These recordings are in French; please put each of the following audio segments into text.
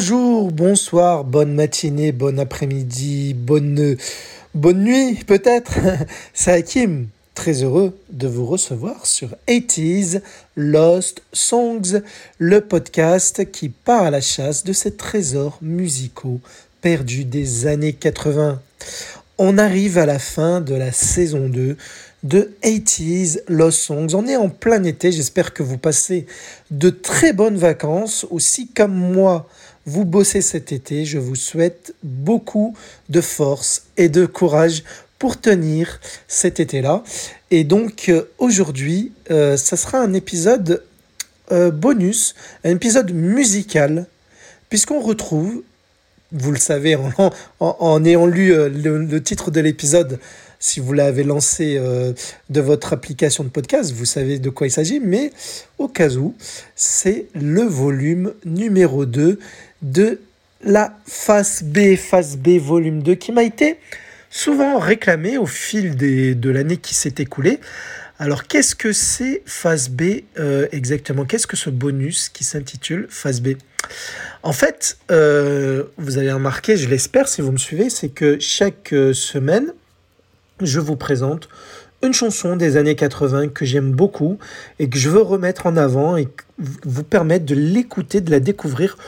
Bonjour, bonsoir, bonne matinée, bon après-midi, bonne, bonne nuit peut-être. C'est Hakim, très heureux de vous recevoir sur 80s Lost Songs, le podcast qui part à la chasse de ces trésors musicaux perdus des années 80. On arrive à la fin de la saison 2 de 80s Lost Songs. On est en plein été, j'espère que vous passez de très bonnes vacances. Aussi comme moi, vous bossez cet été, je vous souhaite beaucoup de force et de courage pour tenir cet été-là. Et donc euh, aujourd'hui, euh, ça sera un épisode euh, bonus, un épisode musical, puisqu'on retrouve vous le savez en, ayant lu euh, le, titre de l'épisode, si vous l'avez lancé de votre application de podcast, vous savez de quoi il s'agit, mais au cas où, c'est le volume numéro 2 de la phase B, phase B volume 2, qui m'a été souvent réclamé au fil de l'année qui s'est écoulée. Alors, qu'est-ce que c'est phase B euh, exactement? Qu'est-ce que ce bonus qui s'intitule phase B? En fait, euh, vous avez remarqué, je l'espère si vous me suivez, c'est que chaque euh, semaine, je vous présente une chanson des années 80 que j'aime beaucoup et que je veux remettre en avant et vous permettre de l'écouter, de la découvrir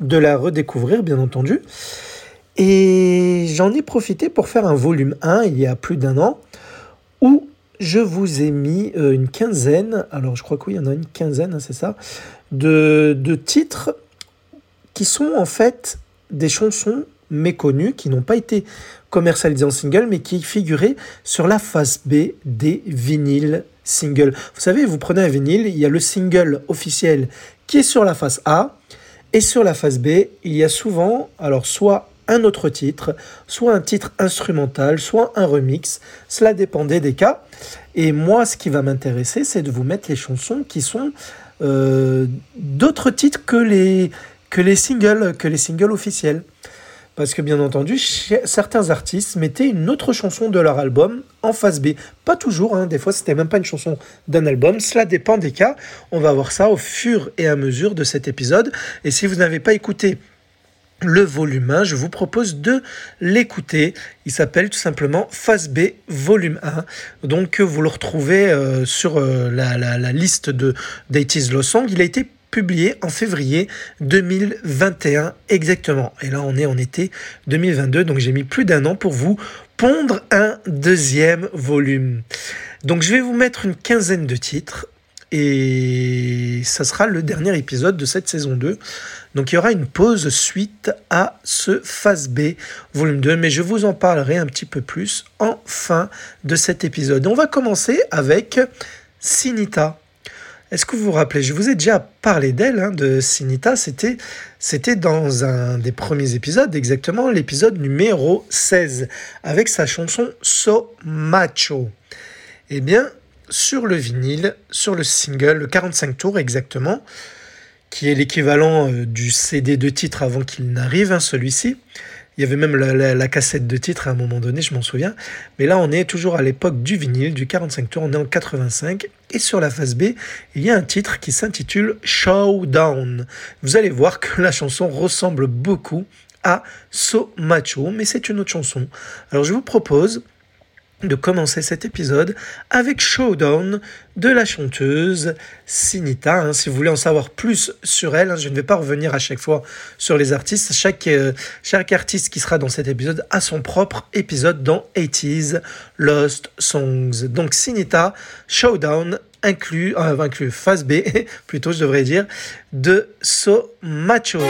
de la redécouvrir, bien entendu. Et j'en ai profité pour faire un volume 1 il y a plus d'un an où je vous ai mis euh, une quinzaine, alors je crois qu'il y en a une quinzaine, hein, c'est ça, de, de, titres qui sont en fait des chansons méconnues, qui n'ont pas été commercialisées en single, mais qui figuraient sur la face B des vinyles singles. Vous savez, vous prenez un vinyle, il y a le single officiel qui est sur la face A, et sur la face B, il y a souvent, alors soit un autre titre, soit un titre instrumental, soit un remix. Cela dépendait des cas. Et moi, ce qui va m'intéresser, c'est de vous mettre les chansons qui sont euh, d'autres titres que les, que les singles, que les singles officiels. Parce que bien entendu, certains artistes mettaient une autre chanson de leur album en face B. Pas toujours, hein. des fois c'était même pas une chanson d'un album, cela dépend des cas. On va voir ça au fur et à mesure de cet épisode. Et si vous n'avez pas écouté le volume 1, je vous propose de l'écouter. Il s'appelle tout simplement Phase B volume 1. Donc vous le retrouvez euh, sur euh, la, liste de d'Aitis Low Song. Il a été publié en février 2021 exactement. Et là on est en été 2022, donc j'ai mis plus d'un an pour vous pondre un deuxième volume. Donc je vais vous mettre une quinzaine de titres et ça sera le dernier épisode de cette saison 2. Donc il y aura une pause suite à ce phase B volume 2, mais je vous en parlerai un petit peu plus en fin de cet épisode. On va commencer avec Sinita. Est-ce que vous vous rappelez Je vous ai déjà parlé d'elle, hein, de Sinita. C'était, dans un des premiers épisodes, exactement l'épisode numéro 16, avec sa chanson So Macho. Eh bien, sur le vinyle, sur le single, le 45 tours exactement, qui est l'équivalent euh, du CD de titre avant qu'il n'arrive, hein, celui-ci. Il y avait même la, cassette de titre à un moment donné, je m'en souviens. Mais là, on est toujours à l'époque du vinyle, du 45 tours, on est en 85. Et sur la face B, il y a un titre qui s'intitule Showdown. Vous allez voir que la chanson ressemble beaucoup à So Macho, mais c'est une autre chanson. Alors je vous propose de commencer cet épisode avec Showdown de la chanteuse Sinita. Hein. si vous voulez en savoir plus sur elle, hein, je ne vais pas revenir à chaque fois sur les artistes. Chaque, euh, chaque artiste qui sera dans cet épisode a son propre épisode dans 80s Lost Songs. Donc Sinita, Showdown inclut, euh, inclut phase B, plutôt je devrais dire, de So Macho.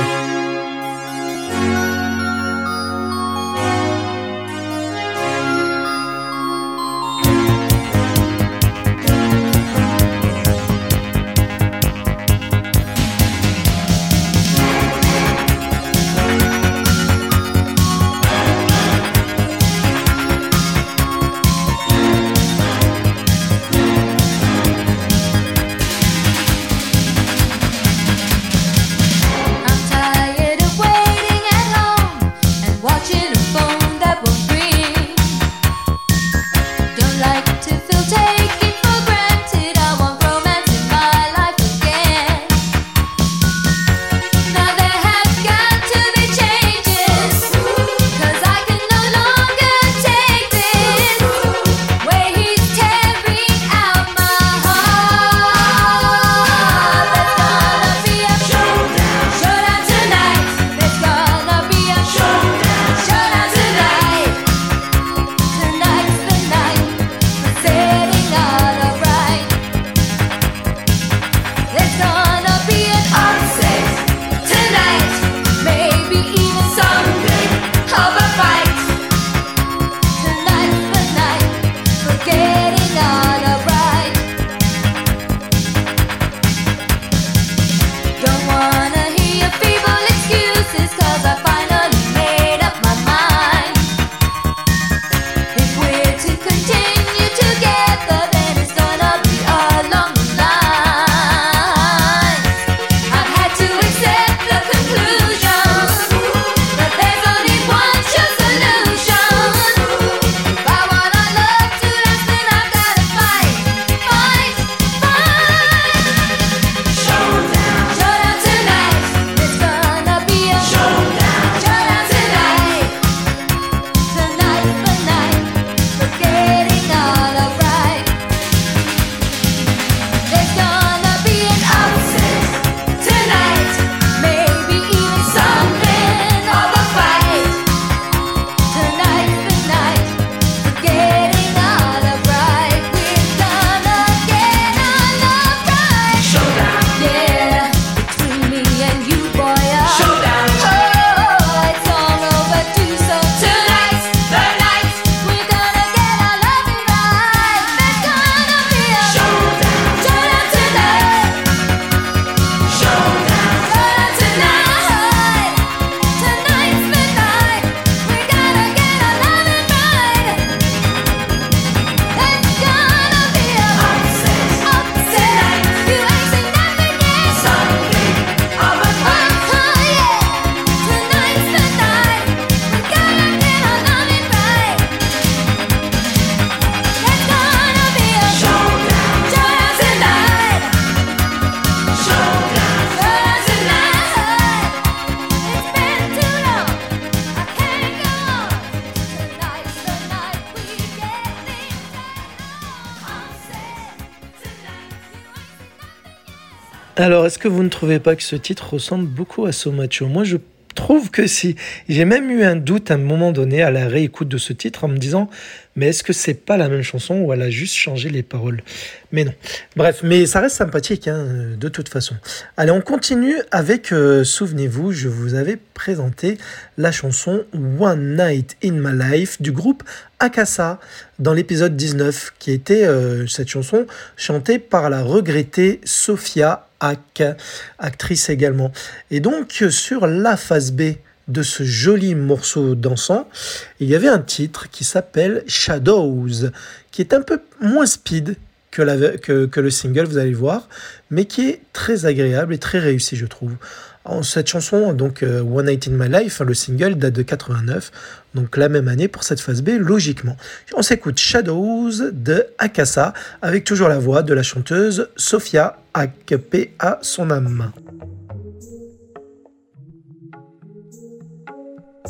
Alors, est-ce que vous ne trouvez pas que ce titre ressemble beaucoup à So Macho Moi, je trouve que si. J'ai même eu un doute à un moment donné à la réécoute de ce titre en me disant mais est-ce que c'est pas la même chanson ou elle a juste changé les paroles? Mais non. Bref, mais ça reste sympathique hein, de toute façon. Allez, on continue avec, euh, souvenez-vous, je vous avais présenté la chanson One Night in My Life du groupe Akasa dans l'épisode 19, qui était euh, cette chanson chantée par la regrettée Sophia Hack, actrice également. Et donc sur la phase B de ce joli morceau dansant, il y avait un titre qui s'appelle Shadows, qui est un peu moins speed que, le single, vous allez voir, mais qui est très agréable et très réussi, je trouve. cette chanson, donc euh, One Night in My Life, le single date de 89, donc la même année pour cette phase B, logiquement. On s'écoute Shadows de Akasa, avec toujours la voix de la chanteuse Sophia Akp à son âme.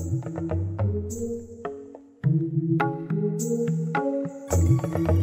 Thank you.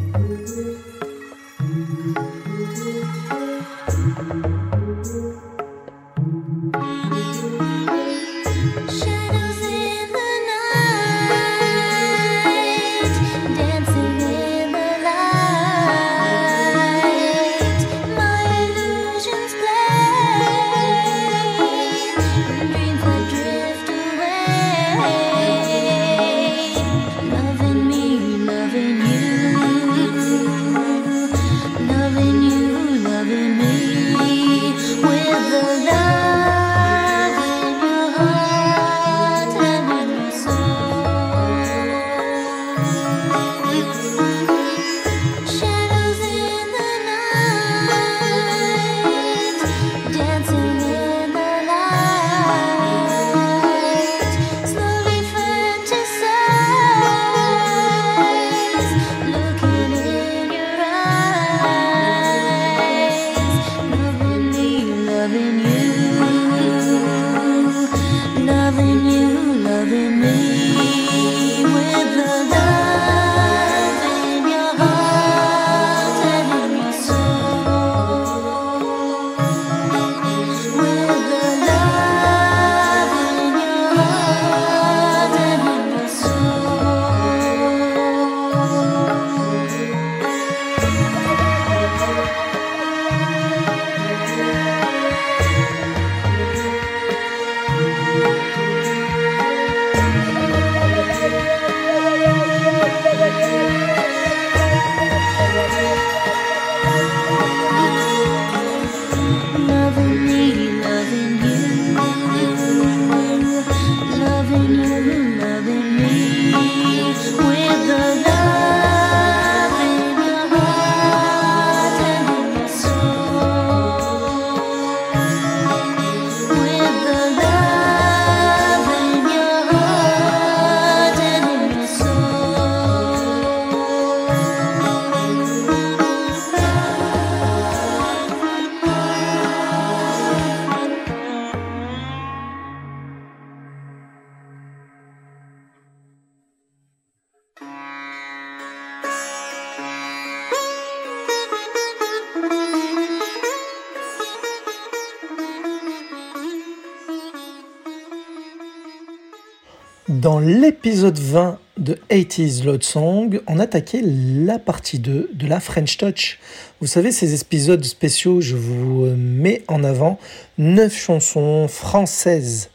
L'épisode 20 de 80s Load Song, on attaquait la partie 2 de la French Touch. Vous savez, ces épisodes spéciaux, je vous mets en avant 9 chansons françaises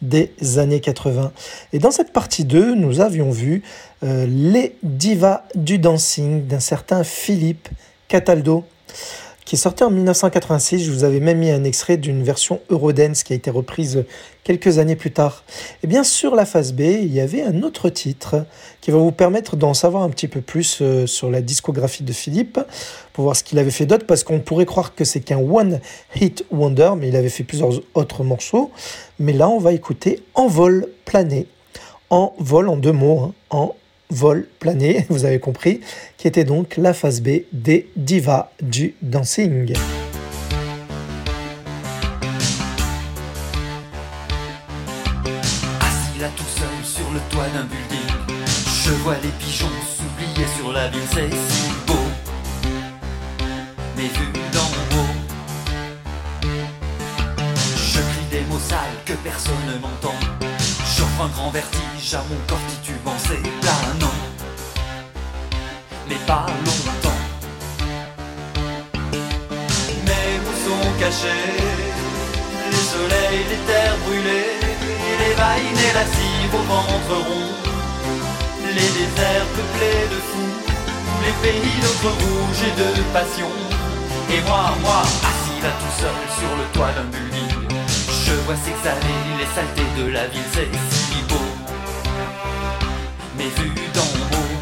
des années 80. Et dans cette partie 2, nous avions vu euh, les divas du dancing d'un certain Philippe Cataldo qui est sorti en 1986. Je vous avais même mis un extrait d'une version Eurodance qui a été reprise quelques années plus tard. Et bien sur la phase B, il y avait un autre titre qui va vous permettre d'en savoir un petit peu plus euh, sur la discographie de Philippe, pour voir ce qu'il avait fait d'autre, parce qu'on pourrait croire que c'est qu'un one hit wonder, mais il avait fait plusieurs autres morceaux. Mais là, on va écouter En vol plané. En vol en deux mots, hein. en vol plané, vous avez compris, qui était donc la phase B des divas du dancing. Assis là tout seul sur le toit d'un building, je vois les pigeons s'oublier sur la ville, c'est si beau. Mais vu d'en haut, salle que personne ne m'entend. Un grand vertige à mon corps titubant, c'est planant. Mais pas longtemps. Mais où sont cachés les soleils, les terres brûlées, les vaines et la cive au ventre rond, les déserts peuplés de fous, les pays d'autres rouges et de passion. Et moi, moi, assis là tout seul sur le toit d'un building, je vois s'exhaler les saletés de la ville, c'est si beau. Mais vu d'en haut,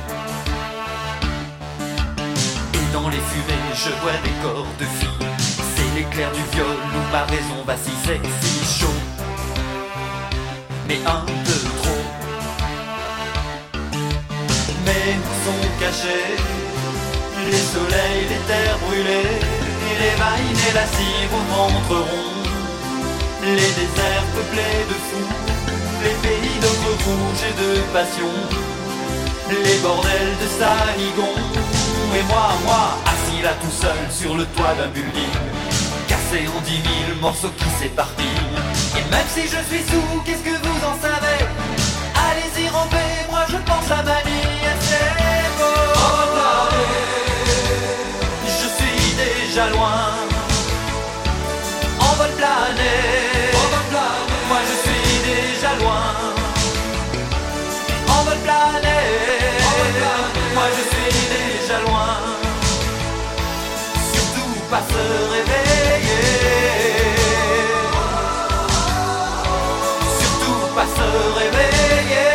et dans les fumées, je vois des corps de filles. C'est l'éclair du viol où ma raison vacille, c'est si chaud. Mais un peu trop. Mais où sont cachés les soleils, les terres brûlées, et les vaines et la cive au ventre rond. Les déserts peuplés de fous, les pays d'ocre rouge et de passion, les bordels de Sanigon, et moi, moi, assis là tout seul sur le toit d'un building, cassé en dix mille morceaux qui s'éparpillent. Et même si je suis sous, qu'est-ce que vous en savez? Allez-y ramper, moi je pense à ma. Je suis déjà loin, en vol plané. Pas se réveiller. Surtout pas se réveiller.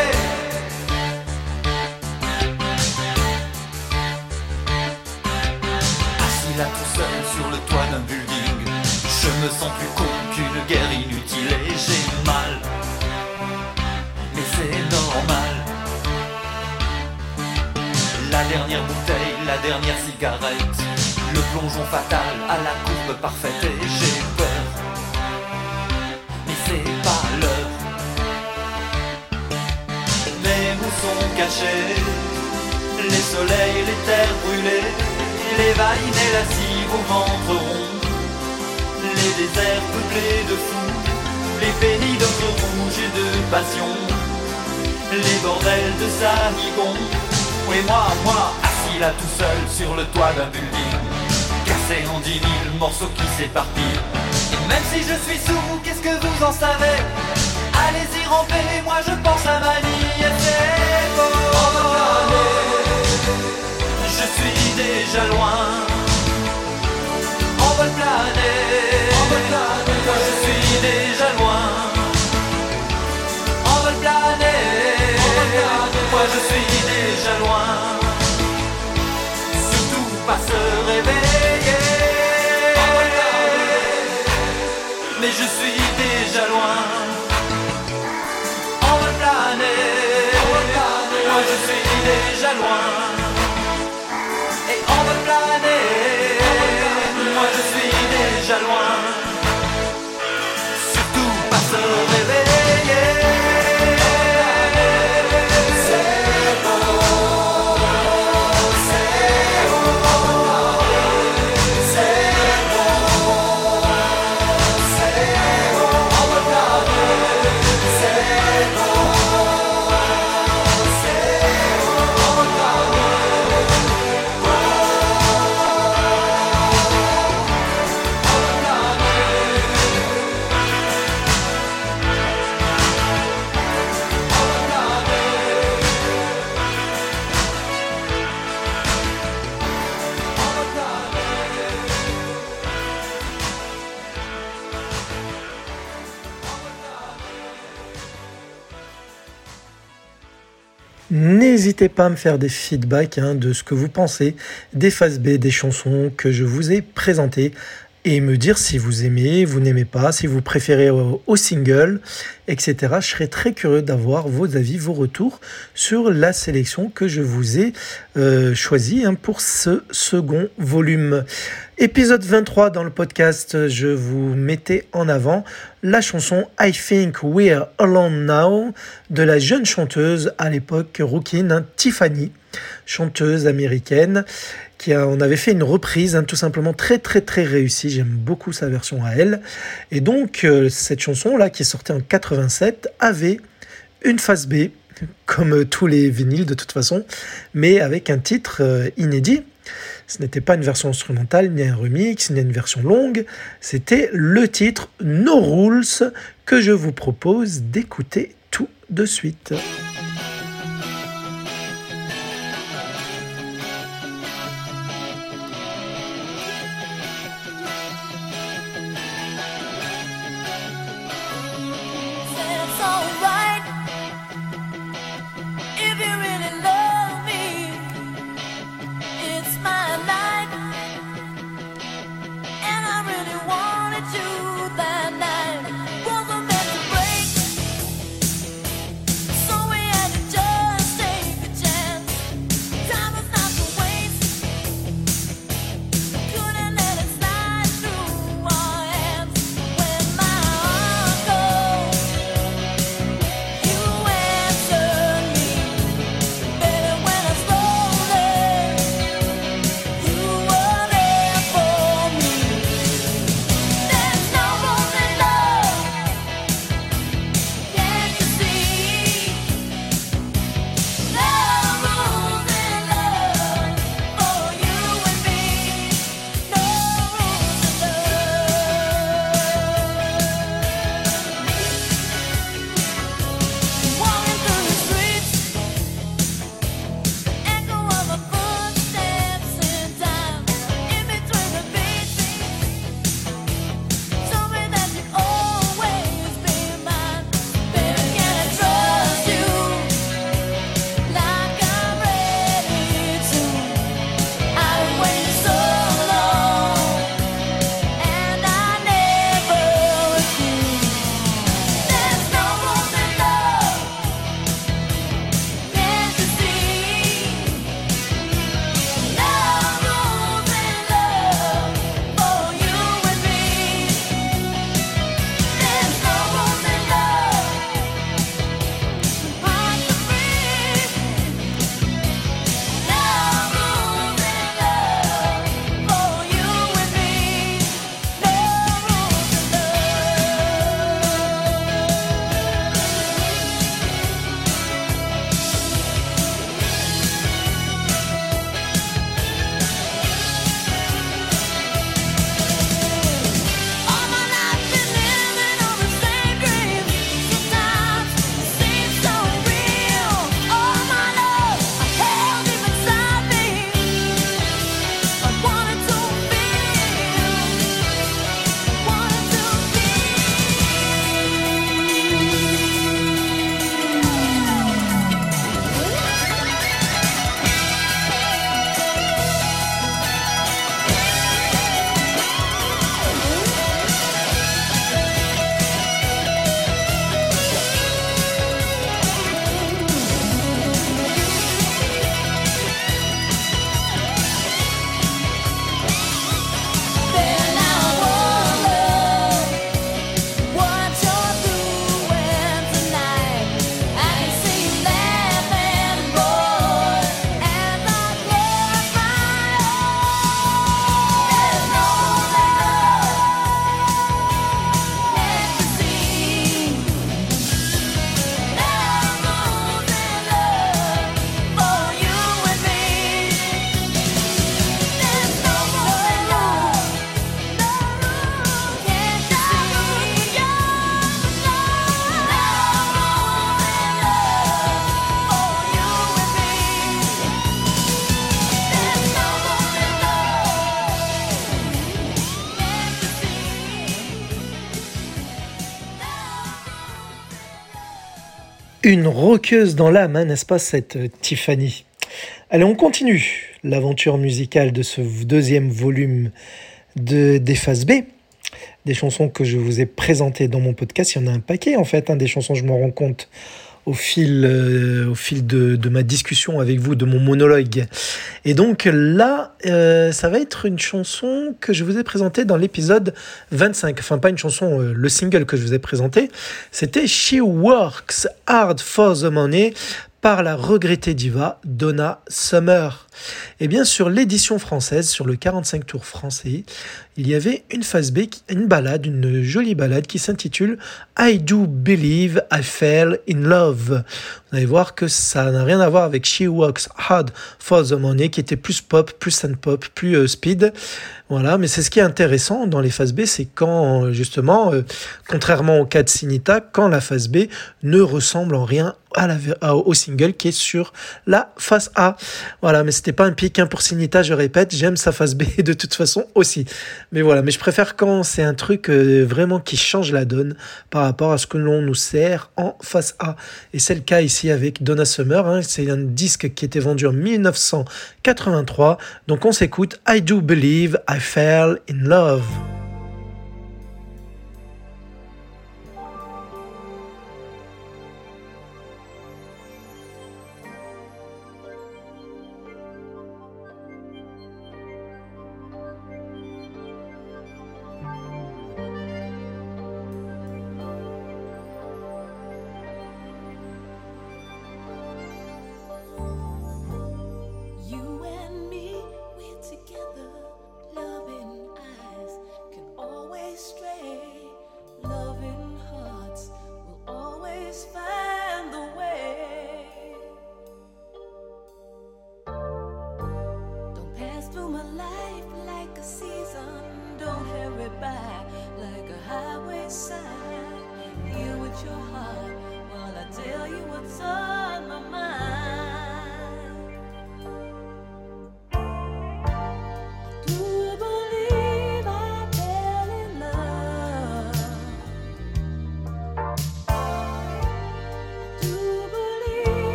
Assis là tout seul sur le toit d'un building, je me sens plus con qu'une guerre inutile et j'ai mal. Mais c'est normal. La dernière bouteille, la dernière cigarette, le plongeon fatal à la courbe parfaite et j'ai peur. Mais c'est pas l'heure. Où sont cachés. Les soleils, les terres brûlées, les vaines et la cive au ventre les déserts peuplés de fous, les pays d'ocre rouge et de passion, les bordels de Sanigon, et moi, moi, là tout seul sur le toit d'un building, cassé en dix mille morceaux qui s'éparpillent. Et même si je suis sous, qu'est-ce que vous en savez? Allez-y ramper, moi je pense à ma déjà N'hésitez pas à me faire des feedbacks hein, de ce que vous pensez des phases B, des chansons que je vous ai présentées et me dire si vous aimez, vous n'aimez pas, si vous préférez au, single, etc. Je serais très curieux d'avoir vos avis, vos retours sur la sélection que je vous ai euh, choisie hein, pour ce second volume. Épisode 23 dans le podcast, je vous mettais en avant la chanson I Think We're Alone Now de la jeune chanteuse à l'époque rouquine hein, Tiffany, chanteuse américaine qui a, on avait fait une reprise hein, tout simplement très très très réussie, j'aime beaucoup sa version à elle. Et donc euh, cette chanson là qui est sortie en 87 avait une face B comme tous les vinyles de toute façon, mais avec un titre euh, inédit ce n'était pas une version instrumentale, ni un remix, ni une version longue. C'était le titre No Rules que je vous propose d'écouter tout de suite. Une roqueuse dans l'âme, hein, n'est-ce pas, cette euh, Tiffany? Allez, on continue l'aventure musicale de ce deuxième volume de, des phases B. Des chansons que je vous ai présentées dans mon podcast. Il y en a un paquet, en fait, hein, des chansons, je m'en rends compte au fil, au fil de, de, ma discussion avec vous, de mon monologue. Et donc là, ça va être une chanson que je vous ai présentée dans l'épisode 25. Enfin, pas une chanson, le single que je vous ai présenté, c'était She Works Hard for the Money par la regrettée diva Donna Summer. Et bien sur l'édition française, sur le 45 tours français, il y avait une phase B, une balade, une jolie balade qui s'intitule I Do Believe I Fell in Love. Vous allez voir que ça n'a rien à voir avec She Works Hard for the Money qui était plus pop, plus sand pop, plus euh, speed. Voilà, mais c'est ce qui est intéressant dans les phases B, c'est quand justement, euh, contrairement au cas de Sinita, quand la phase B ne ressemble en rien à la, au single qui est sur la face A. Voilà, mais c'était pas un pic hein, pour Sinita, je répète, j'aime sa face B de toute façon aussi. Mais voilà, mais je préfère quand c'est un truc euh, vraiment qui change la donne par rapport à ce que l'on nous sert en face A. Et c'est le cas ici avec Donna Summer, hein, c'est un disque qui était vendu en 1983. Donc on s'écoute I Do Believe I Fell in Love.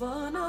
one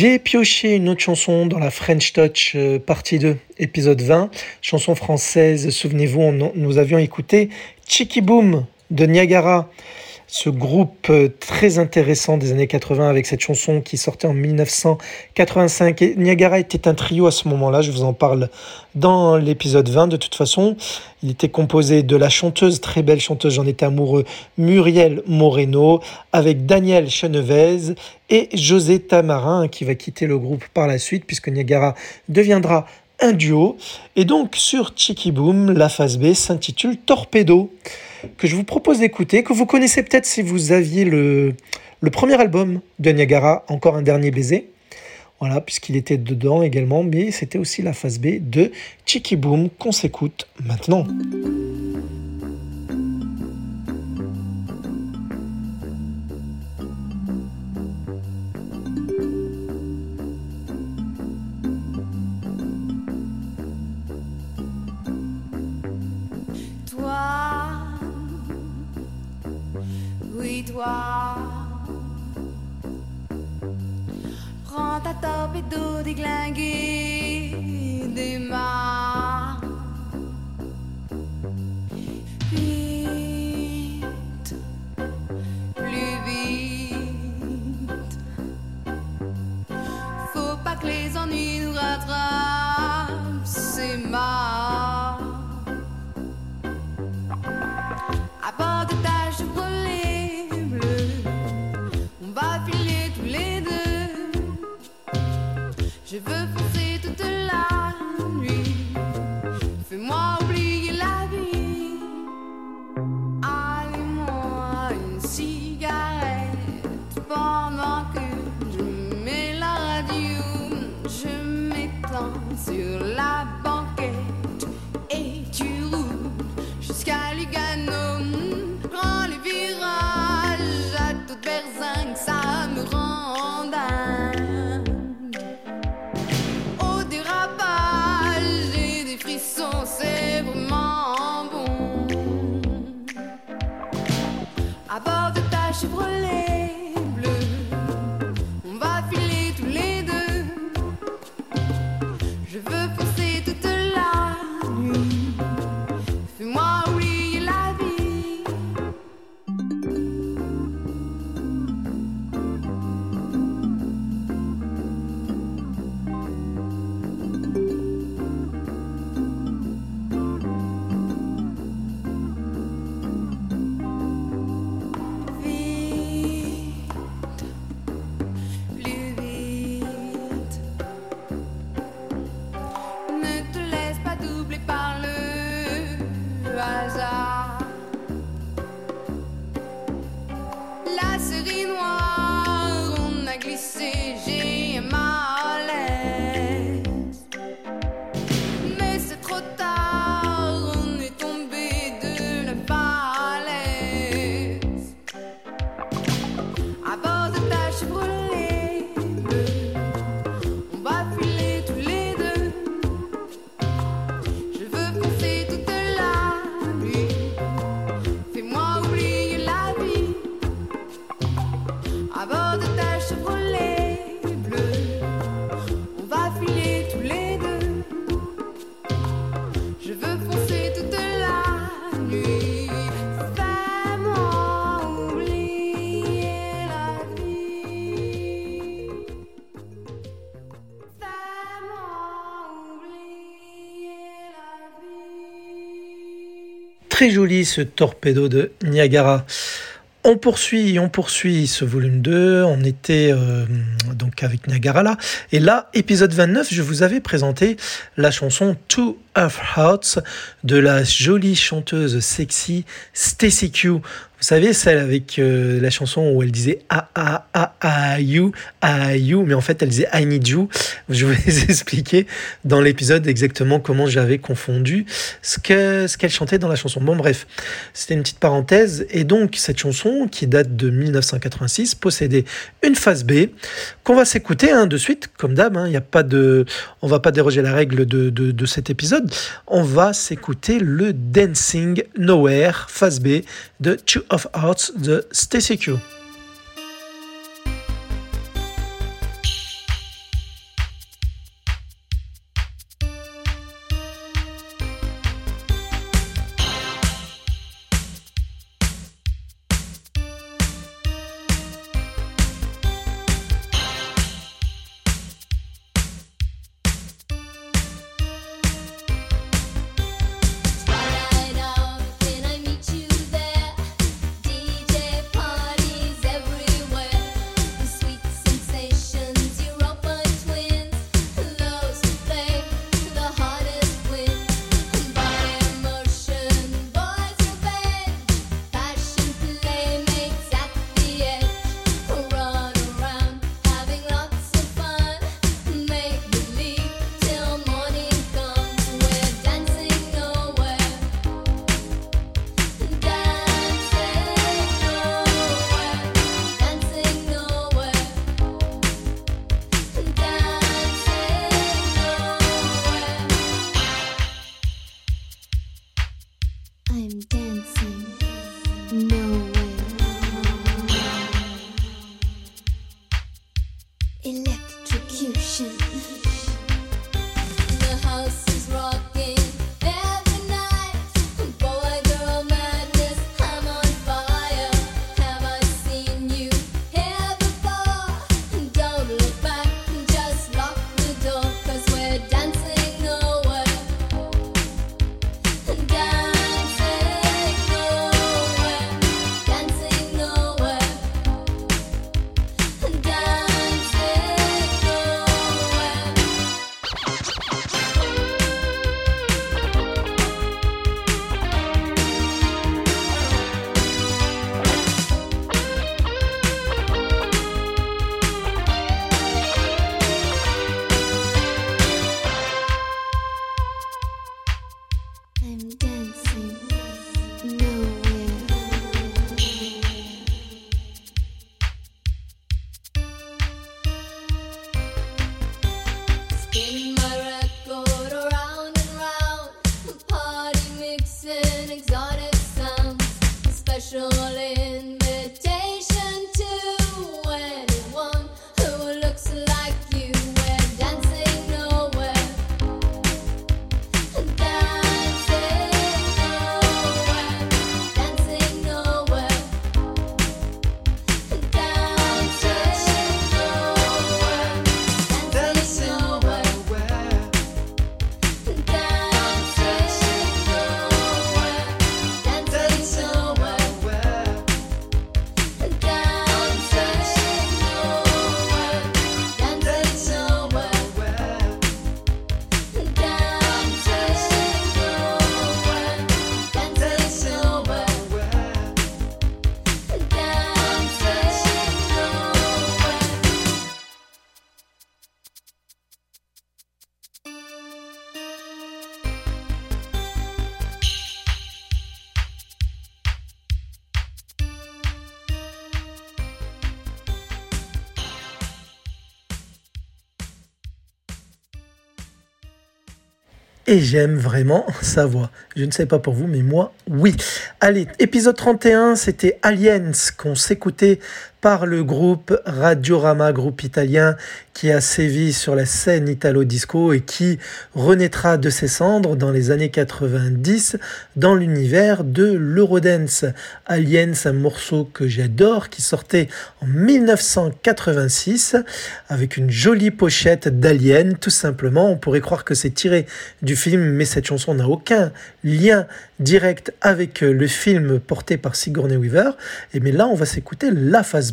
J'ai pioché une autre chanson dans la French Touch euh, partie 2, épisode 20, chanson française, souvenez-vous, nous avions écouté Chicky Boom de Niagara ce groupe euh, très intéressant des années 80 avec cette chanson qui sortait en 1985. Et Niagara était un trio à ce moment-là, je vous en parle dans l'épisode 20 de toute façon. Il était composé de la chanteuse, très belle chanteuse, j'en étais amoureux, Muriel Moreno, avec Daniel Chenevez et José Tamarin qui va quitter le groupe par la suite puisque Niagara deviendra un duo. Et donc sur Chicky Boom, la phase B s'intitule Torpedo que je vous propose d'écouter, que vous connaissez peut-être si vous aviez le, premier album de Niagara, Encore un dernier baiser. Voilà, puisqu'il était dedans également, mais c'était aussi la phase B de Chicky Boom qu'on s'écoute maintenant. Torpedo Joli ce torpedo de Niagara. On poursuit, on poursuit ce volume 2. On était euh, donc avec Niagara là. Et là, épisode 29, je vous avais présenté la chanson Two of Hearts de la jolie chanteuse sexy Stacy Q. Vous savez, celle avec euh, la chanson où elle disait ah ah ah ah you ah you, mais en fait elle disait I need you. Je vais vous expliquer dans l'épisode exactement comment j'avais confondu ce que ce qu'elle chantait dans la chanson. Bon bref, c'était une petite parenthèse et donc cette chanson qui date de 1986 possédait une phase B qu'on va s'écouter hein, de suite comme d'hab. Hein, y a pas de, on va pas déroger la règle de, de, cet épisode. On va s'écouter le Dancing Nowhere phase B de Two of Hearts de Stacy execution. The house is rocking. Et j'aime vraiment sa voix. Je ne sais pas pour vous, mais moi, oui. Allez, épisode 31, c'était Aliens qu'on s'écoutait par le groupe Radiorama, groupe italien qui a sévi sur la scène italo-disco et qui renaîtra de ses cendres dans les années 90 dans l'univers de l'Eurodance. Aliens, un morceau que j'adore qui sortait en 1986 avec une jolie pochette d'Alien, tout simplement. On pourrait croire que c'est tiré du film, mais cette chanson n'a aucun lien direct avec le film porté par Sigourney Weaver. Et mais là, on va s'écouter la phase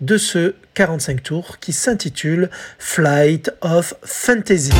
De ce 45 tours qui s'intitule Flight of Fantasy.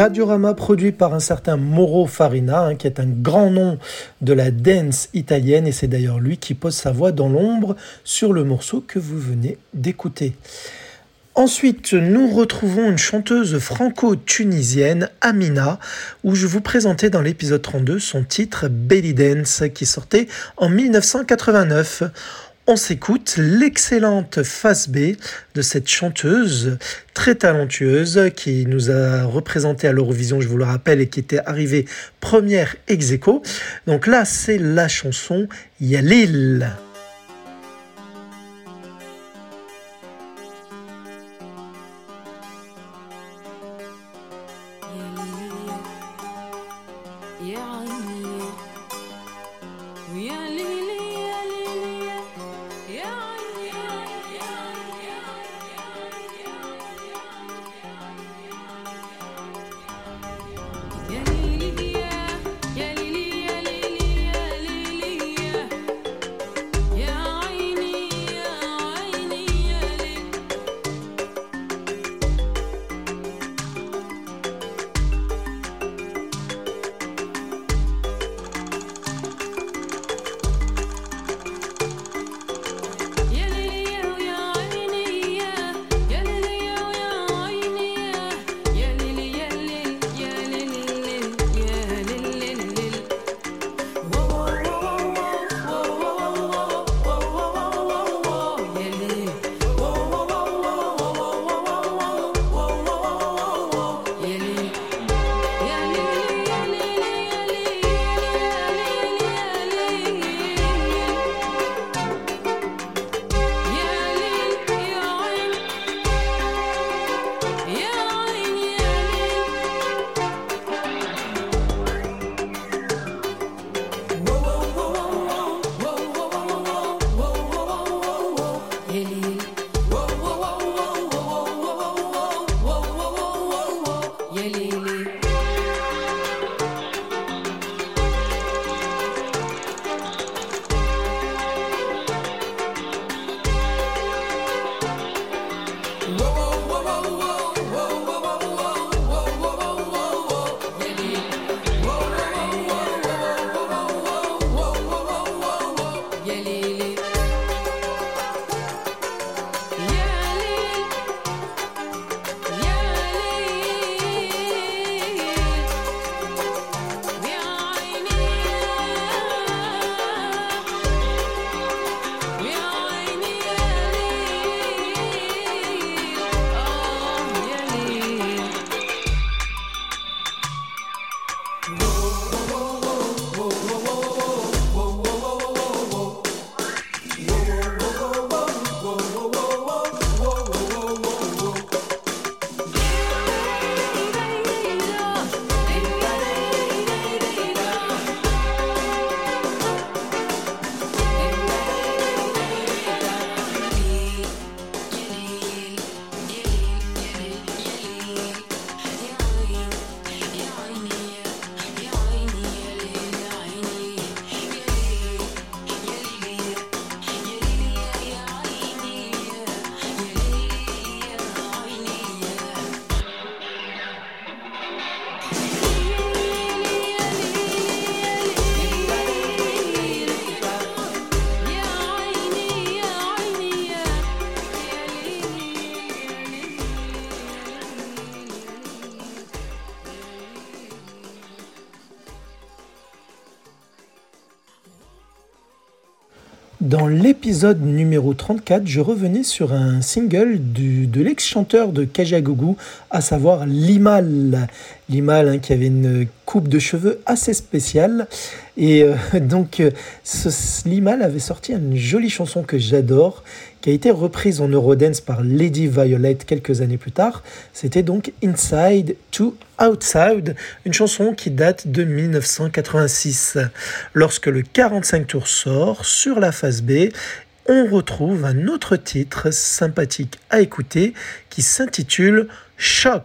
Radiorama produit par un certain Mauro Farina, hein, qui est un grand nom de la dance italienne, et c'est d'ailleurs lui qui pose sa voix dans l'ombre sur le morceau que vous venez d'écouter. Ensuite, nous retrouvons une chanteuse franco-tunisienne, Amina, où je vous présentais dans l'épisode 32 son titre Belly Dance, qui sortait en 1989 on s'écoute l'excellente face B de cette chanteuse très talentueuse qui nous a représenté à l'Eurovision, je vous le rappelle, et qui était arrivée première ex aequo. Donc là, c'est la chanson Yalil. L'épisode numéro 34, je revenais sur un single de l'ex-chanteur de Kajagougou, à savoir Limal. Limal hein, qui avait une coupe de cheveux assez spéciale. Et euh, donc, euh, ce, Limal avait sorti une jolie chanson que j'adore, qui a été reprise en Eurodance par Lady Violet quelques années plus tard. C'était donc Inside to Outside, une chanson qui date de 1986. Lorsque le 45 tours sort sur la phase B, on retrouve un autre titre sympathique à écouter qui s'intitule Choc.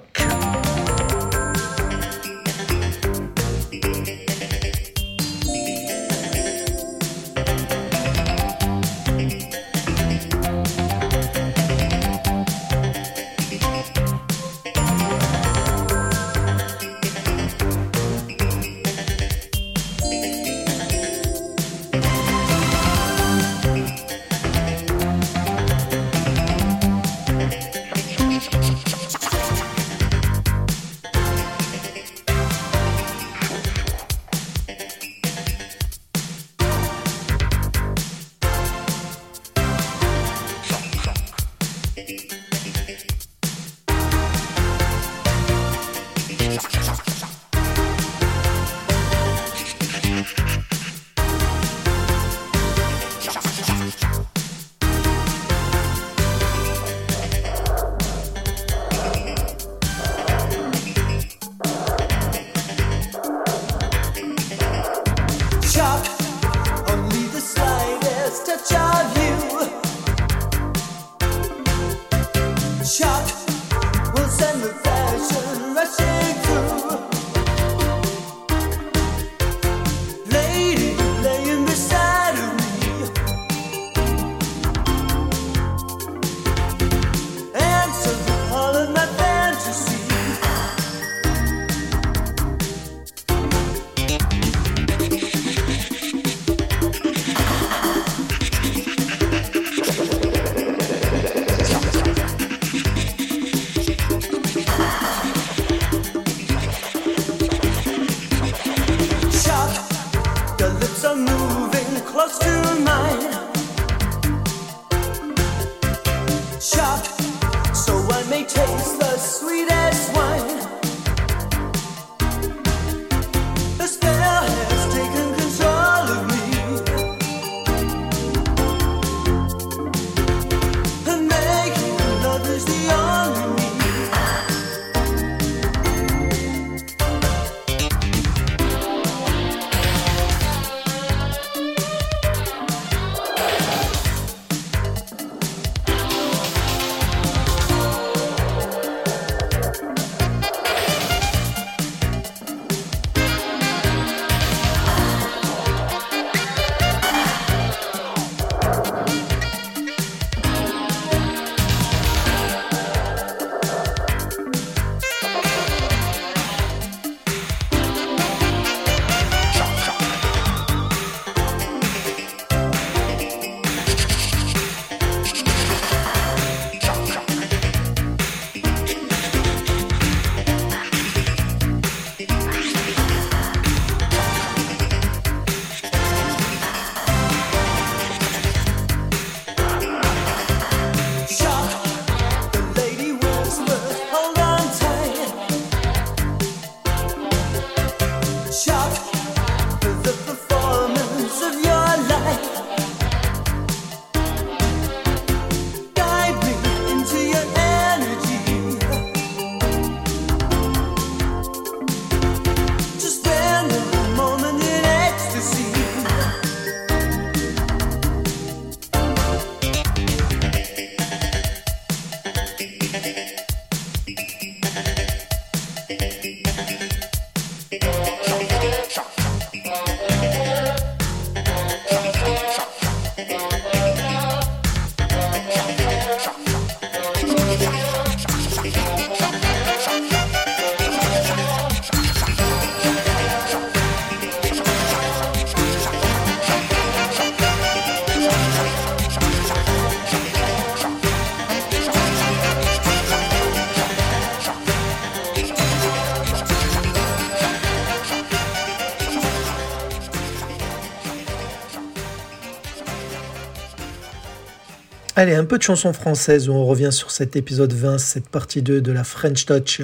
Allez, un peu de chansons françaises où on revient sur cet épisode 20, cette partie 2 de la French Touch,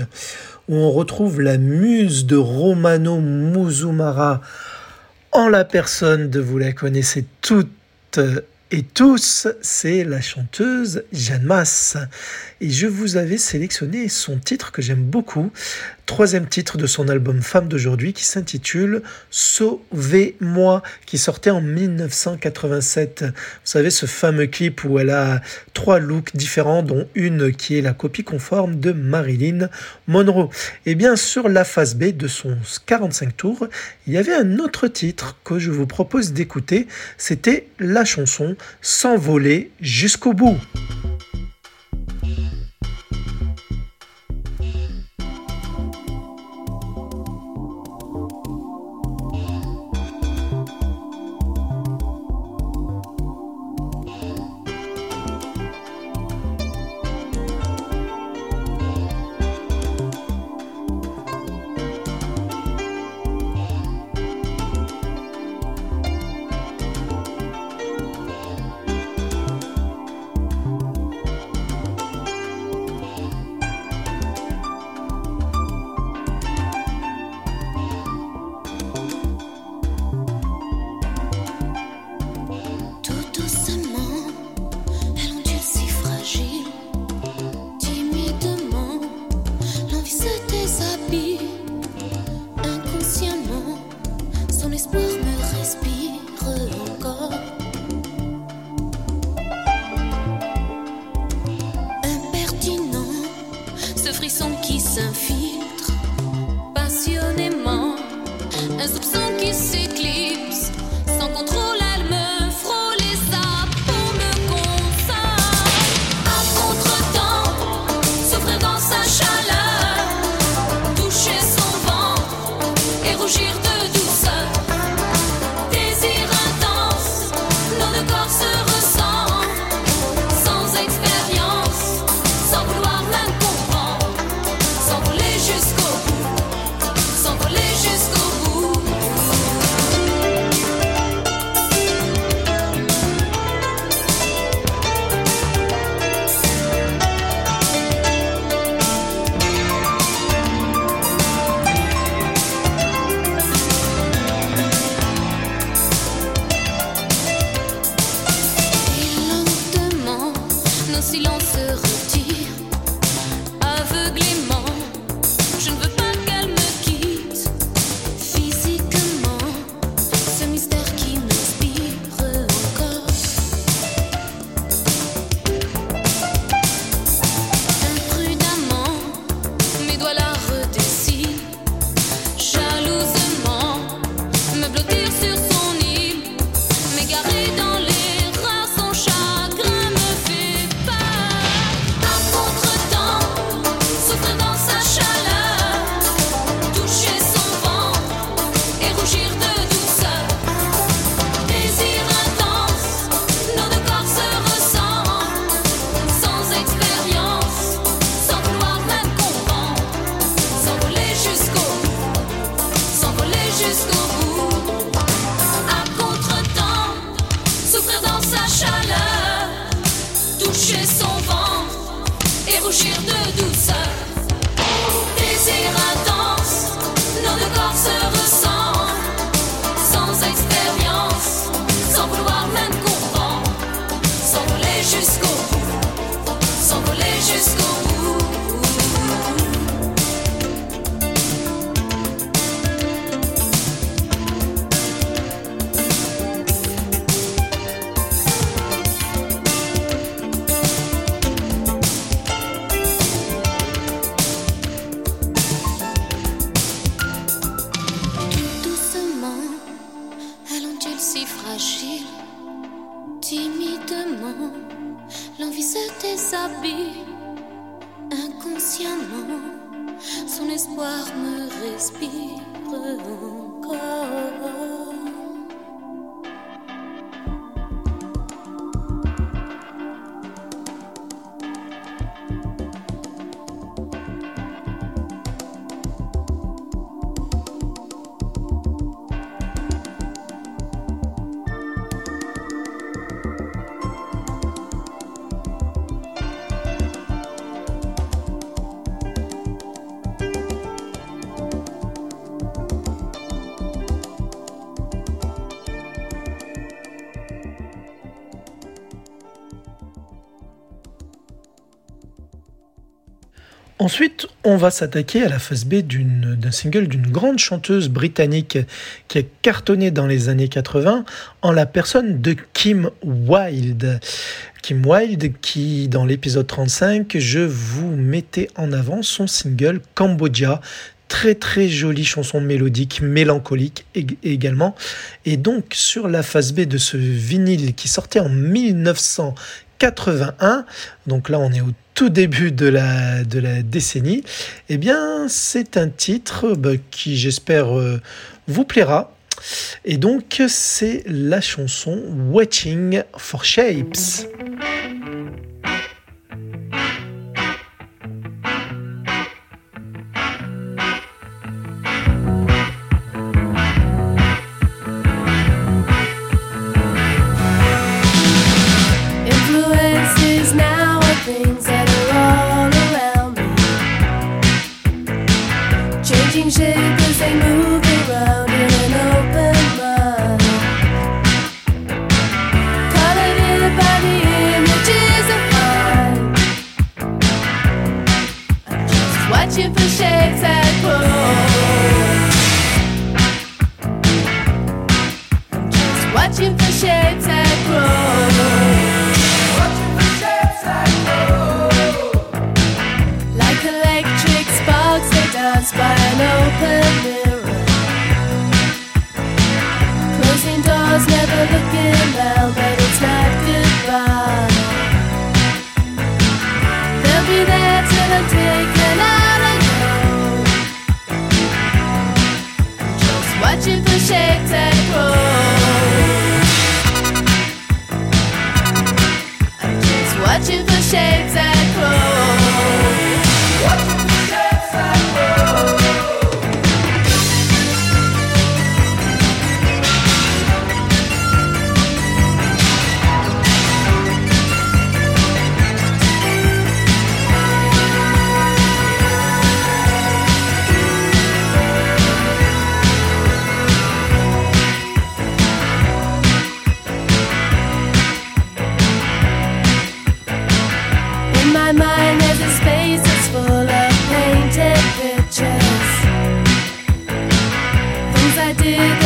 où on retrouve la muse de Romano Muzumara en la personne de, vous la connaissez toutes et tous, c'est la chanteuse Jeanne Masse. Et je vous avais sélectionné son titre que j'aime beaucoup, troisième titre de son album Femme d'aujourd'hui qui s'intitule Sauvez-moi, qui sortait en 1987. Vous savez, ce fameux clip où elle a trois looks différents, dont une qui est la copie conforme de Marilyn Monroe. Et bien sur la face B de son 45 tours, il y avait un autre titre que je vous propose d'écouter, c'était la chanson S'envoler jusqu'au bout. Ensuite, on va s'attaquer à la phase B d'un single d'une grande chanteuse britannique qui a cartonné dans les années 80 en la personne de Kim Wilde. Kim Wilde qui, dans l'épisode 35, je vous mettais en avant son single Cambodia. Très très jolie chanson mélodique, mélancolique ég- également. Et donc sur la phase B de ce vinyle qui sortait en 1981, donc là on est au tout début de la, décennie, eh bien c'est un titre bah, qui j'espère euh, vous plaira. Et donc c'est la chanson Watching for Shapes. Did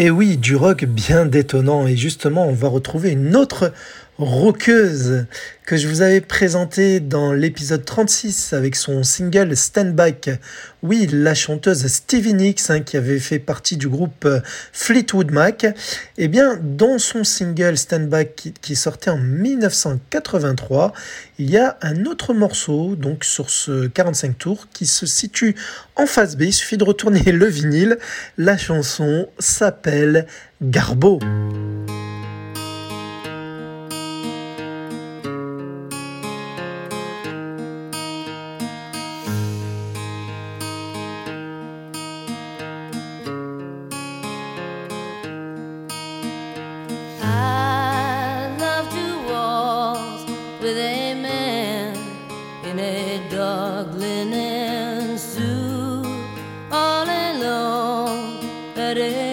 Et oui, du rock bien détonnant. Et justement, on va retrouver une autre rockeuse que je vous avais présentée dans l'épisode 36 avec son single Stand Back. Oui, la chanteuse Stevie Nicks hein, qui avait fait partie du groupe euh, Fleetwood Mac. Eh bien, dans son single Stand Back qui, qui sortait en 1983, il y a un autre morceau donc sur ce 45 tours qui se situe en face B. Il suffit de retourner le vinyle. La chanson s'appelle Garbo. Alone at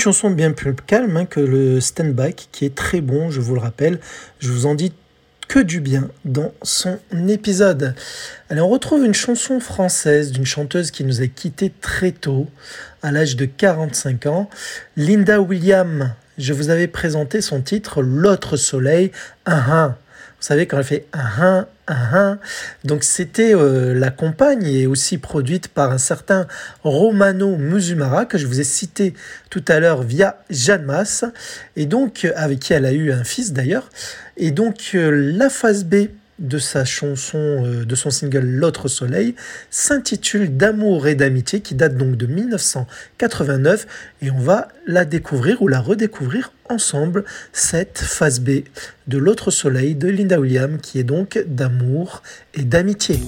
Chanson bien plus calme hein, que le Stand Back, qui est très bon, je vous le rappelle. Je vous en dis que du bien dans son épisode. Allez, on retrouve une chanson française d'une chanteuse qui nous a quittés très tôt, à l'âge de 45 ans, Linda Williams. Je vous avais présenté son titre L'autre soleil, un un. Vous savez, quand elle fait un un. Donc, c'était euh, la compagne et aussi produite par un certain Romano Musumara, que je vous ai cité tout à l'heure via Jeanne Masse, et donc, euh, avec qui elle a eu un fils d'ailleurs. Et donc, euh, la phase B de sa chanson, euh, de son single L'autre soleil, s'intitule D'amour et d'amitié, qui date donc de 1989, et on va la découvrir ou la redécouvrir ensemble, cette phase B de L'autre soleil de Linda Williams, qui est donc d'amour et d'amitié.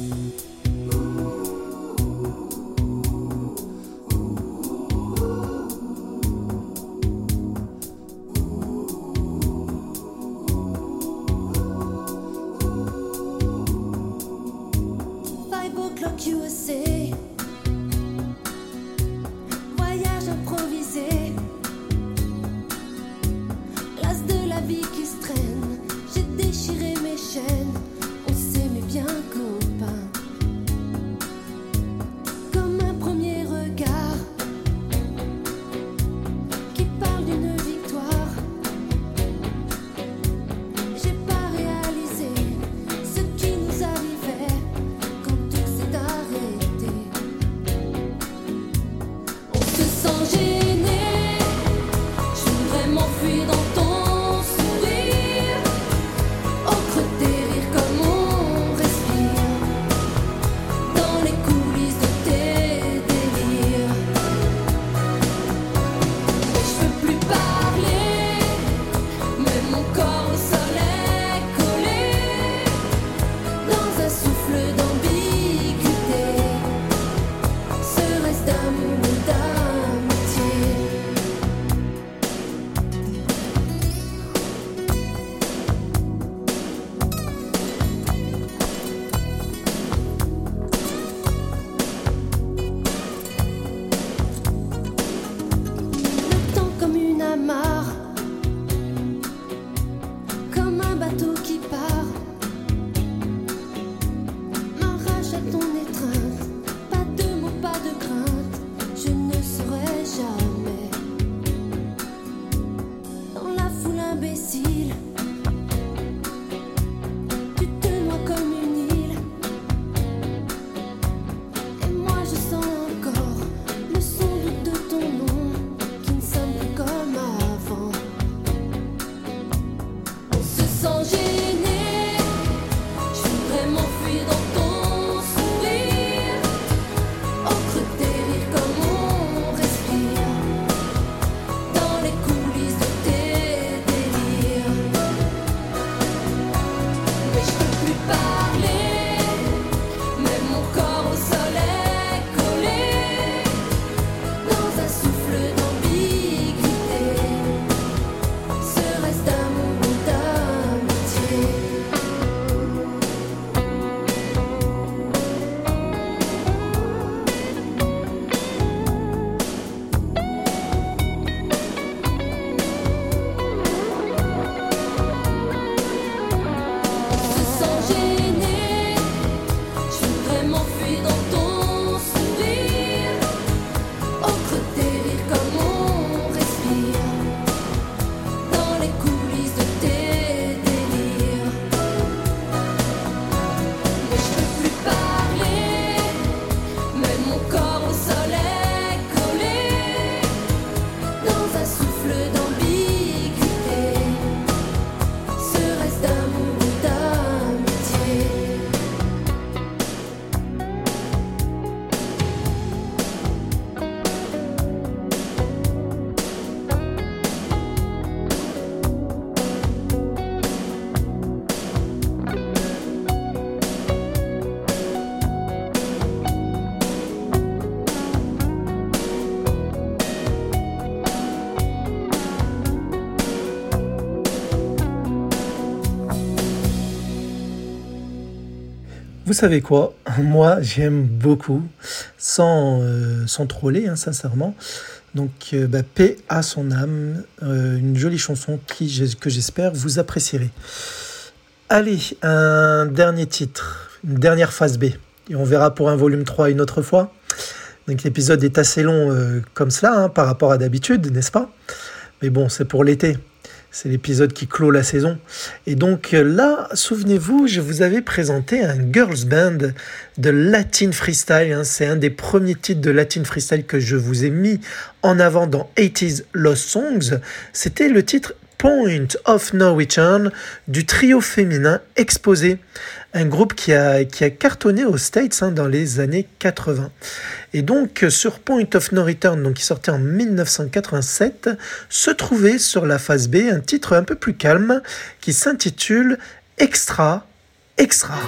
Vous savez quoi? Moi, j'aime beaucoup, sans, euh, sans troller, hein, sincèrement. Donc, euh, bah, paix à son âme, euh, une jolie chanson que j'espère vous apprécierez. Allez, un dernier titre, une dernière phase B. Et on verra pour un volume 3 une autre fois. Donc l'épisode est assez long euh, comme cela, hein, par rapport à d'habitude, n'est-ce pas? Mais bon, c'est pour l'été. C'est l'épisode qui clôt la saison. Et donc euh, là, souvenez-vous, je vous avais présenté un girls band de Latin Freestyle. hein. C'est un des premiers titres de Latin Freestyle que je vous ai mis en avant dans 80s Lost Songs. C'était le titre Point of No Return du trio féminin Exposé, un groupe qui a, qui a cartonné aux States hein, dans les années 80. Et donc, sur Point of No Return, donc qui sortait en 1987, se trouvait sur la phase B un titre un peu plus calme qui s'intitule Extra. Extra,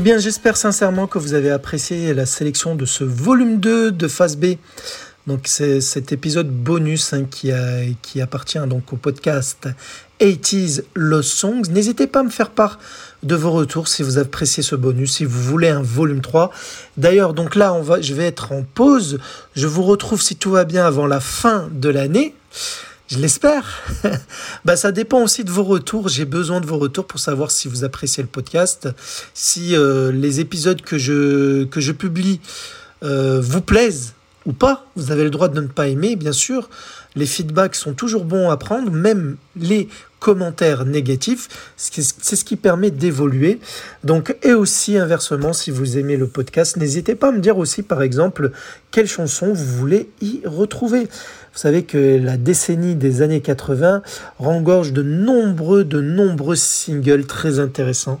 Eh bien, j'espère sincèrement que vous avez apprécié la sélection de ce volume 2 de Phase B. Donc, c'est cet épisode bonus hein, qui, appartient donc au podcast 80s Lost Songs. N'hésitez pas à me faire part de vos retours si vous appréciez ce bonus, si vous voulez un volume 3. D'ailleurs, donc là, je vais être en pause. Je vous retrouve si tout va bien avant la fin de l'année. Je l'espère. bah, ça dépend aussi de vos retours. J'ai besoin de vos retours pour savoir si vous appréciez le podcast, si euh, les épisodes que je, publie euh, vous plaisent ou pas. Vous avez le droit de ne pas aimer, bien sûr. Les feedbacks sont toujours bons à prendre, même les commentaires négatifs. C'est ce qui permet d'évoluer. Donc, et aussi inversement, si vous aimez le podcast, n'hésitez pas à me dire aussi, par exemple, quelle chanson vous voulez y retrouver. Vous savez que la décennie des années 80 rengorge de nombreux, de nombreux singles très intéressants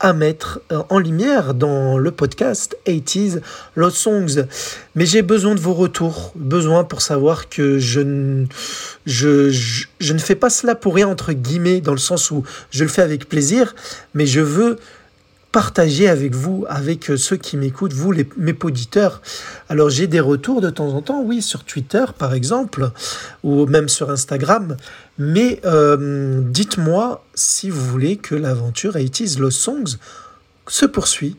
à mettre euh, en lumière dans le podcast 80s Lost Songs. Mais j'ai besoin de vos retours, besoin pour savoir que je, ne- je, je, je ne fais pas cela pour rien, entre guillemets, dans le sens où je le fais avec plaisir, mais je veux partager avec vous, avec euh, ceux qui m'écoutent, vous, mes auditeurs. Alors j'ai des retours de temps en temps, oui, sur Twitter par exemple, ou même sur Instagram, mais euh, dites-moi si vous voulez que l'aventure 80s Lost Songs se poursuit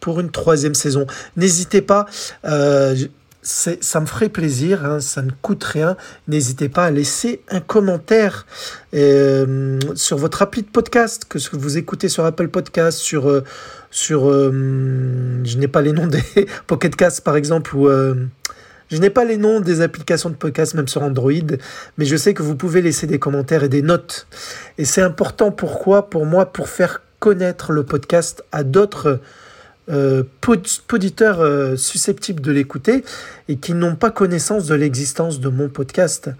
pour une troisième saison. N'hésitez pas, euh, ça me ferait plaisir, hein, ça ne coûte rien. N'hésitez pas à laisser un commentaire euh, sur votre appli de podcast, que vous écoutez sur Apple Podcast, sur, euh, sur euh, je n'ai pas les noms des Pocket par exemple, ou je n'ai pas les noms des applications de podcast, même sur Android, mais je sais que vous pouvez laisser des commentaires et des notes. Et c'est important pourquoi? Pour moi, pour faire connaître le podcast à d'autres euh, euh, susceptibles de l'écouter et qui n'ont pas connaissance de l'existence de mon podcast.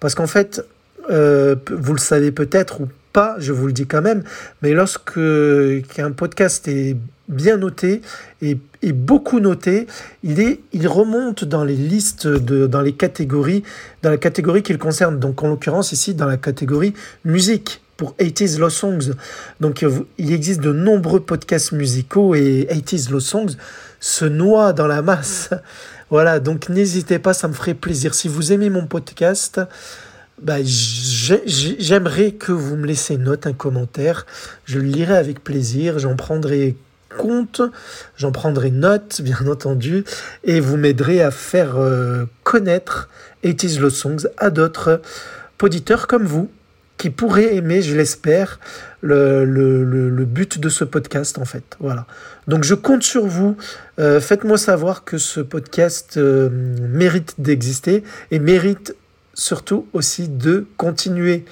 Parce qu'en fait, euh, vous le savez peut-être ou pas, je vous le dis quand même, mais lorsque qu'un podcast est bien noté et, et beaucoup noté, il, est, il remonte dans les listes, de, dans les catégories, dans la catégorie qu'il concerne. Donc en l'occurrence ici dans la catégorie musique pour 80s Lost Songs. Donc euh, il existe de nombreux podcasts musicaux et 80s Lost Songs se noient dans la masse. Voilà, donc n'hésitez pas, ça me ferait plaisir. Si vous aimez mon podcast, bah, j'ai- j'ai- j'aimerais que vous me laissez une note, un commentaire. Je le lirai avec plaisir, j'en prendrai compte, j'en prendrai note, bien entendu, et vous m'aiderez à faire euh, connaître 80s Lost Songs à d'autres auditeurs comme vous qui pourraient aimer, je l'espère, le, but de ce podcast en fait. Voilà. Donc je compte sur vous. Euh, Faites-moi savoir que ce podcast euh, mérite d'exister et mérite surtout aussi de continuer.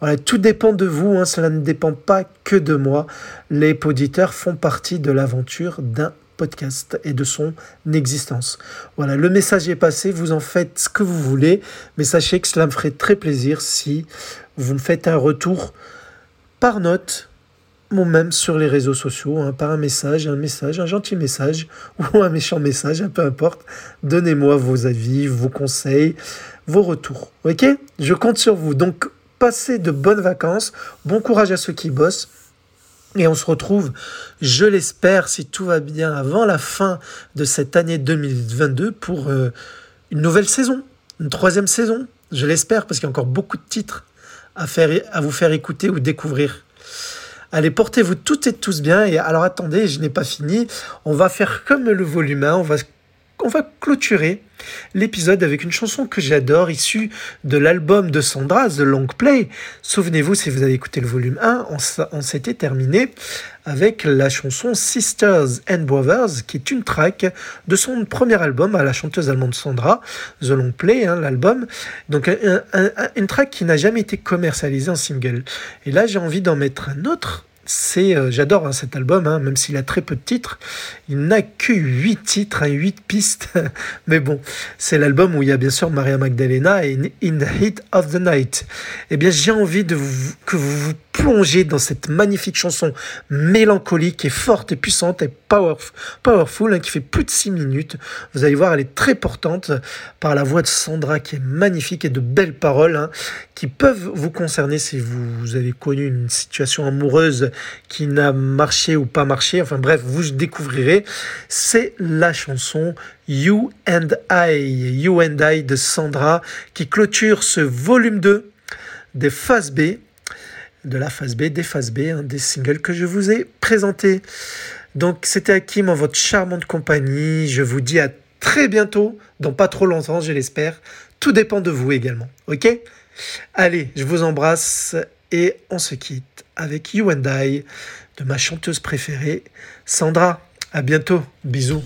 Voilà, tout dépend de vous, hein, cela ne dépend pas que de moi. Les auditeurs font partie de l'aventure d'un podcast et de son existence. Voilà, le message est passé, vous en faites ce que vous voulez, mais sachez que cela me ferait très plaisir si vous me faites un retour par note ou même sur les réseaux sociaux, hein, par un message, un message, un gentil message ou un méchant message, hein, peu importe. Donnez-moi vos avis, vos conseils, vos retours. Ok? Je compte sur vous. Donc, passez de bonnes vacances. Bon courage à ceux qui bossent. Et on se retrouve, je l'espère, si tout va bien, avant la fin de cette année 2022 pour euh, une nouvelle saison, une troisième saison. Je l'espère parce qu'il y a encore beaucoup de titres à, faire, à vous faire écouter ou découvrir. Allez, portez-vous toutes et tous bien. Et alors attendez, je n'ai pas fini. On va faire comme le volume 1. On va, on va clôturer l'épisode avec une chanson que j'adore, issue de l'album de Sandra, The Long Play. Souvenez-vous, si vous avez écouté le volume 1, on, s'était terminé avec la chanson Sisters and Brothers, qui est une track de son premier album à la chanteuse allemande Sandra, The Long Play, hein, l'album. Donc un- un- un- une track qui n'a jamais été commercialisée en single. Et là, j'ai envie d'en mettre un autre. C'est, euh, j'adore hein, cet album, hein, même s'il a très peu de titres. Il n'a que 8 titres, hein, 8 pistes. Mais bon, c'est l'album où il y a bien sûr Maria Magdalena et In the Heat of the Night. Eh bien, j'ai envie de que vous vous plonger dans cette magnifique chanson mélancolique et forte et puissante et powerful, powerful hein, qui fait plus de 6 minutes. Vous allez voir, elle est très portante par la voix de Sandra qui est magnifique et de belles paroles hein, qui peuvent vous concerner si vous avez connu une situation amoureuse qui n'a marché ou pas marché. Enfin bref, vous découvrirez. C'est la chanson You and I, You and I de Sandra qui clôture ce volume 2 des phases B, de la phase B, des phases B, hein, des singles que je vous ai présentés. Donc c'était Hakim en votre charmante compagnie. Je vous dis à très bientôt, dans pas trop longtemps, je l'espère. Tout dépend de vous également. Ok? Allez, je vous embrasse et on se quitte avec You and I de ma chanteuse préférée, Sandra. À bientôt. Bisous.